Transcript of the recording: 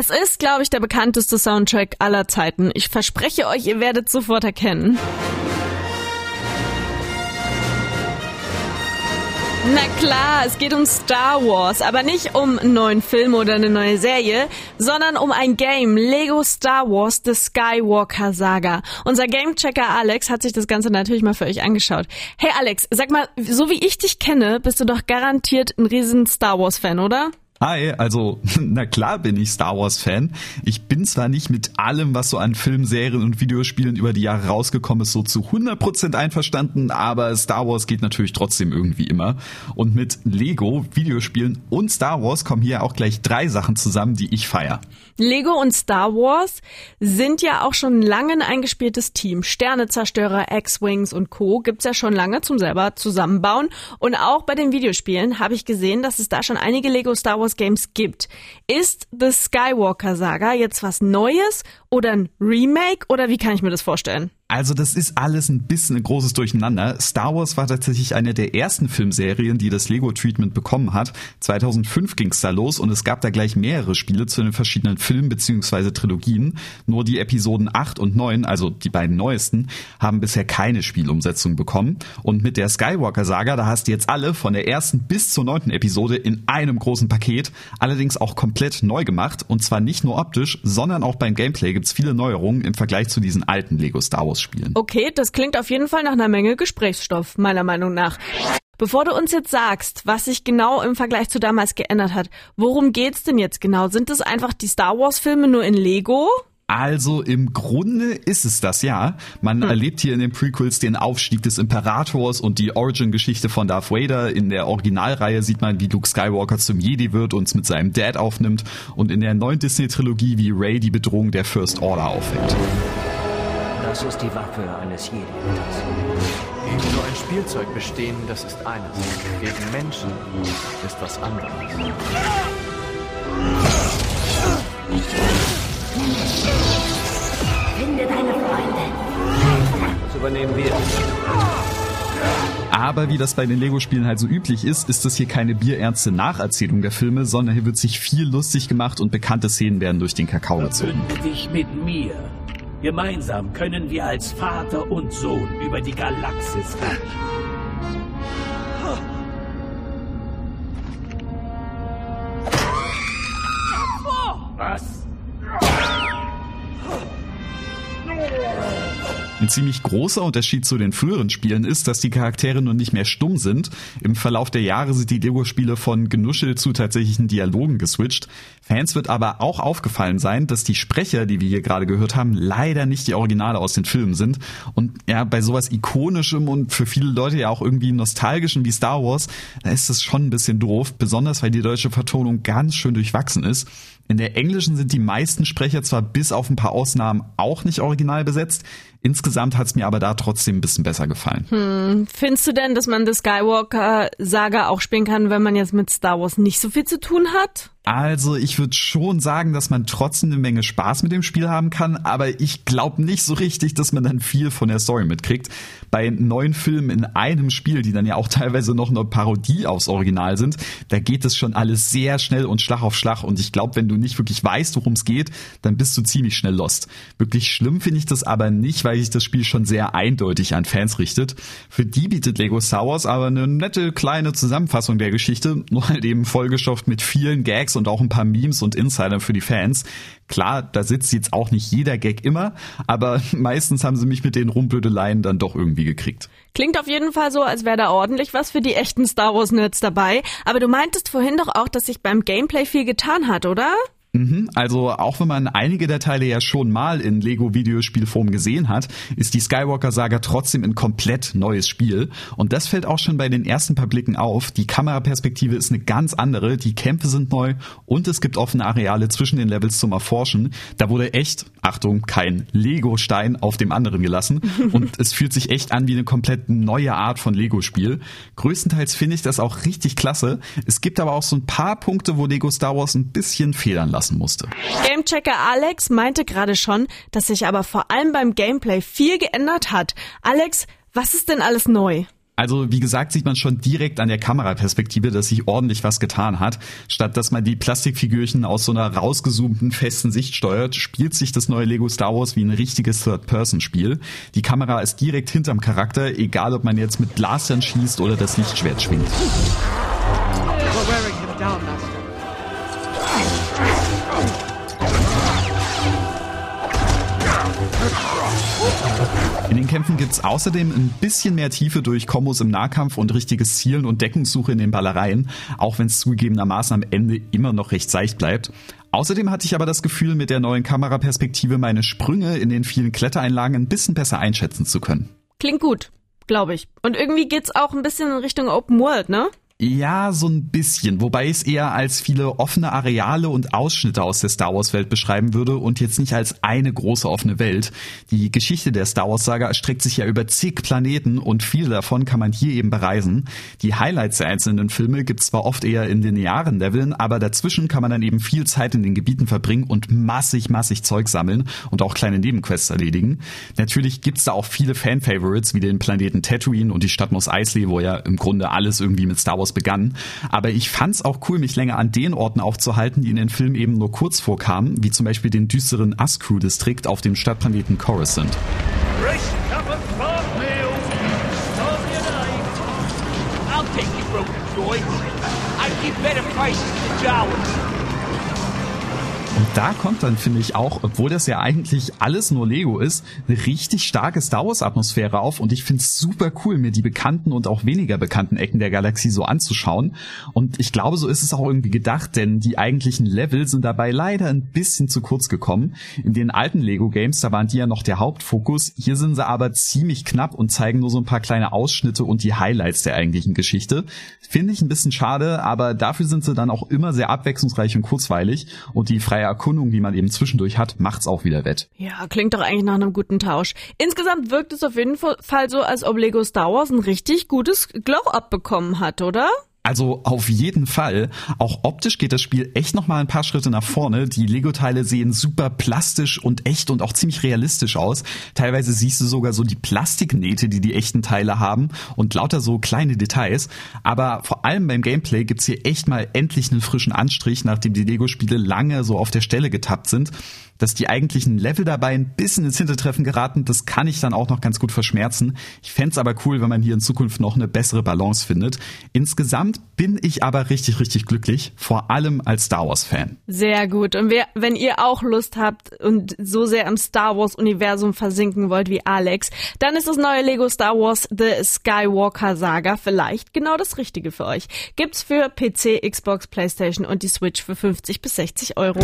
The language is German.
Es ist, glaube ich, der bekannteste Soundtrack aller Zeiten. Ich verspreche euch, ihr werdet sofort erkennen. Na klar, es geht um Star Wars, aber nicht um einen neuen Film oder eine neue Serie, sondern um ein Game, Lego Star Wars The Skywalker Saga. Unser Gamechecker Alex hat sich das Ganze natürlich mal für euch angeschaut. Hey Alex, sag mal, so wie ich dich kenne, bist du doch garantiert ein riesen Star Wars Fan, oder? Hi, also na klar bin ich Star Wars Fan. Ich bin zwar nicht mit allem, was so an Filmen, Serien und Videospielen über die Jahre rausgekommen ist, so zu 100% einverstanden, aber Star Wars geht natürlich trotzdem irgendwie immer. Und mit Lego, Videospielen und Star Wars kommen hier auch gleich drei Sachen zusammen, die ich feier. Lego und Star Wars sind ja auch schon lange ein eingespieltes Team. Sternezerstörer, X-Wings und Co. gibt's ja schon lange zum selber zusammenbauen. Und auch bei den Videospielen habe ich gesehen, dass es da schon einige Lego Star Wars Wars Games gibt. Ist The Skywalker Saga jetzt was Neues oder ein Remake oder wie kann ich mir das vorstellen? Also das ist alles ein bisschen ein großes Durcheinander. Star Wars war tatsächlich eine der ersten Filmserien, die das Lego-Treatment bekommen hat. 2005 ging's da los und es gab da gleich mehrere Spiele zu den verschiedenen Filmen bzw. Trilogien. Nur die Episoden 8 und 9, also die beiden neuesten, haben bisher keine Spielumsetzung bekommen. Und mit der Skywalker-Saga, da hast du jetzt alle von der ersten bis zur neunten Episode in einem großen Paket, allerdings auch komplett neu gemacht. Und zwar nicht nur optisch, sondern auch beim Gameplay gibt's viele Neuerungen im Vergleich zu diesen alten Lego Star Wars ausspielen. Okay, das klingt auf jeden Fall nach einer Menge Gesprächsstoff, meiner Meinung nach. Bevor du uns jetzt sagst, was sich genau im Vergleich zu damals geändert hat, worum geht's denn jetzt genau? Sind es einfach die Star Wars Filme nur in Lego? Also im Grunde ist es das ja. Man hm. erlebt hier in den Prequels den Aufstieg des Imperators und die Origin-Geschichte von Darth Vader. In der Originalreihe sieht man, wie Luke Skywalker zum Jedi wird und es mit seinem Dad aufnimmt. Und in der neuen Disney-Trilogie, wie Rey die Bedrohung der First Order auffällt. Das ist die Waffe eines Jedi-Ritters. Gegen so ein Spielzeug bestehen, das ist eines. Gegen Menschen ist was anderes. Finde deine Freunde. Das übernehmen wir. Aber wie das bei den Lego-Spielen halt so üblich ist, ist das hier keine bierernste Nacherzählung der Filme, sondern hier wird sich viel lustig gemacht und bekannte Szenen werden durch den Kakao gezogen. Verbünde dich mit mir. Gemeinsam können wir als Vater und Sohn über die Galaxis. Was? Ein ziemlich großer Unterschied zu den früheren Spielen ist, dass die Charaktere nun nicht mehr stumm sind. Im Verlauf der Jahre sind die Lego-Spiele von Genuschel zu tatsächlichen Dialogen geswitcht. Fans wird aber auch aufgefallen sein, dass die Sprecher, die wir hier gerade gehört haben, leider nicht die Originale aus den Filmen sind. Und ja, bei sowas ikonischem und für viele Leute ja auch irgendwie nostalgischem wie Star Wars, da ist es schon ein bisschen doof, besonders weil die deutsche Vertonung ganz schön durchwachsen ist. In der englischen sind die meisten Sprecher zwar bis auf ein paar Ausnahmen auch nicht original besetzt. Insgesamt hat es mir aber da trotzdem ein bisschen besser gefallen. Hm. Findest du denn, dass man das Skywalker-Saga auch spielen kann, wenn man jetzt mit Star Wars nicht so viel zu tun hat? Also ich würde schon sagen, dass man trotzdem eine Menge Spaß mit dem Spiel haben kann, aber ich glaube nicht so richtig, dass man dann viel von der Story mitkriegt. Bei neuen Filmen in einem Spiel, die dann ja auch teilweise noch eine Parodie aufs Original sind, da geht es schon alles sehr schnell und Schlag auf Schlag und ich glaube, wenn du nicht wirklich weißt, worum es geht, dann bist du ziemlich schnell lost. Wirklich schlimm finde ich das aber nicht, weil sich das Spiel schon sehr eindeutig an Fans richtet. Für die bietet Lego Star Wars aber eine nette kleine Zusammenfassung der Geschichte, nur halt eben vollgestopft mit vielen Gags und auch ein paar Memes und Insider für die Fans. Klar, da sitzt jetzt auch nicht jeder Gag immer, aber meistens haben sie mich mit den Rumblödeleien dann doch irgendwie gekriegt. Klingt auf jeden Fall so, als wäre da ordentlich was für die echten Star Wars Nerds dabei. Aber du meintest vorhin doch auch, dass sich beim Gameplay viel getan hat, oder? Mhm, also auch wenn man einige der Teile ja schon mal in Lego Videospielform gesehen hat, ist die Skywalker Saga trotzdem ein komplett neues Spiel und das fällt auch schon bei den ersten paar Blicken auf. Die Kameraperspektive ist eine ganz andere, die Kämpfe sind neu und es gibt offene Areale zwischen den Levels zum Erforschen. Da wurde echt, Achtung, kein Lego Stein auf dem anderen gelassen und es fühlt sich echt an wie eine komplett neue Art von Lego Spiel. Größtenteils finde ich das auch richtig klasse. Es gibt aber auch so ein paar Punkte, wo Lego Star Wars ein bisschen federn lassen musste. Gamechecker Alex meinte gerade schon, dass sich aber vor allem beim Gameplay viel geändert hat. Alex, was ist denn alles neu? Also wie gesagt, sieht man schon direkt an der Kameraperspektive, dass sich ordentlich was getan hat. Statt dass man die Plastikfigürchen aus so einer rausgezoomten festen Sicht steuert, spielt sich das neue Lego Star Wars wie ein richtiges Third-Person-Spiel. Die Kamera ist direkt hinterm Charakter, egal ob man jetzt mit Blastern schießt oder das Lichtschwert schwingt. In den Kämpfen gibt's außerdem ein bisschen mehr Tiefe durch Kombos im Nahkampf und richtiges Zielen und Deckungssuche in den Ballereien, auch wenn es zugegebenermaßen am Ende immer noch recht seicht bleibt. Außerdem hatte ich aber das Gefühl, mit der neuen Kameraperspektive meine Sprünge in den vielen Klettereinlagen ein bisschen besser einschätzen zu können. Klingt gut, glaube ich. Und irgendwie geht's auch ein bisschen in Richtung Open World, ne? Ja, so ein bisschen, wobei ich es eher als viele offene Areale und Ausschnitte aus der Star Wars Welt beschreiben würde und jetzt nicht als eine große offene Welt. Die Geschichte der Star Wars Saga erstreckt sich ja über zig Planeten und viele davon kann man hier eben bereisen. Die Highlights der einzelnen Filme gibt's zwar oft eher in linearen Leveln, aber dazwischen kann man dann eben viel Zeit in den Gebieten verbringen und massig, massig Zeug sammeln und auch kleine Nebenquests erledigen. Natürlich gibt's da auch viele Fan-Favorites wie den Planeten Tatooine und die Stadt Mos Eisley, wo ja im Grunde alles irgendwie mit Star Wars Wars begann. Aber ich fand's auch cool, mich länger an den Orten aufzuhalten, die in den Filmen eben nur kurz vorkamen, wie zum Beispiel den düsteren Ascrew-Distrikt auf dem Stadtplaneten Coruscant. I'll take better prices to Jawas. Und da kommt dann, finde ich auch, obwohl das ja eigentlich alles nur Lego ist, eine richtig starke Star Wars Atmosphäre auf und ich finde es super cool, mir die bekannten und auch weniger bekannten Ecken der Galaxie so anzuschauen. Und ich glaube, so ist es auch irgendwie gedacht, denn die eigentlichen Level sind dabei leider ein bisschen zu kurz gekommen. In den alten Lego Games, da waren die ja noch der Hauptfokus. Hier sind sie aber ziemlich knapp und zeigen nur so ein paar kleine Ausschnitte und die Highlights der eigentlichen Geschichte. Finde ich ein bisschen schade, aber dafür sind sie dann auch immer sehr abwechslungsreich und kurzweilig und die freie Erkundung, die man eben zwischendurch hat, macht's auch wieder wett. Ja, klingt doch eigentlich nach einem guten Tausch. Insgesamt wirkt es auf jeden Fall so, als ob Lego Star Wars ein richtig gutes Glow-Up bekommen hat, oder? Also auf jeden Fall. Auch optisch geht das Spiel echt nochmal ein paar Schritte nach vorne. Die Lego-Teile sehen super plastisch und echt und auch ziemlich realistisch aus. Teilweise siehst du sogar so die Plastiknähte, die die echten Teile haben und lauter so kleine Details. Aber vor allem beim Gameplay gibt's hier echt mal endlich einen frischen Anstrich, nachdem die Lego-Spiele lange so auf der Stelle getappt sind dass die eigentlichen Level dabei ein bisschen ins Hintertreffen geraten, das kann ich dann auch noch ganz gut verschmerzen. Ich fände aber cool, wenn man hier in Zukunft noch eine bessere Balance findet. Bin ich aber richtig, richtig glücklich, vor allem als Star Wars-Fan. Sehr gut. Und wer, wenn ihr auch Lust habt und so sehr im Star Wars-Universum versinken wollt wie Alex, dann ist das neue Lego Star Wars The Skywalker Saga vielleicht genau das Richtige für euch. Gibt's für PC, Xbox, Playstation und die Switch für 50 bis 60 Euro.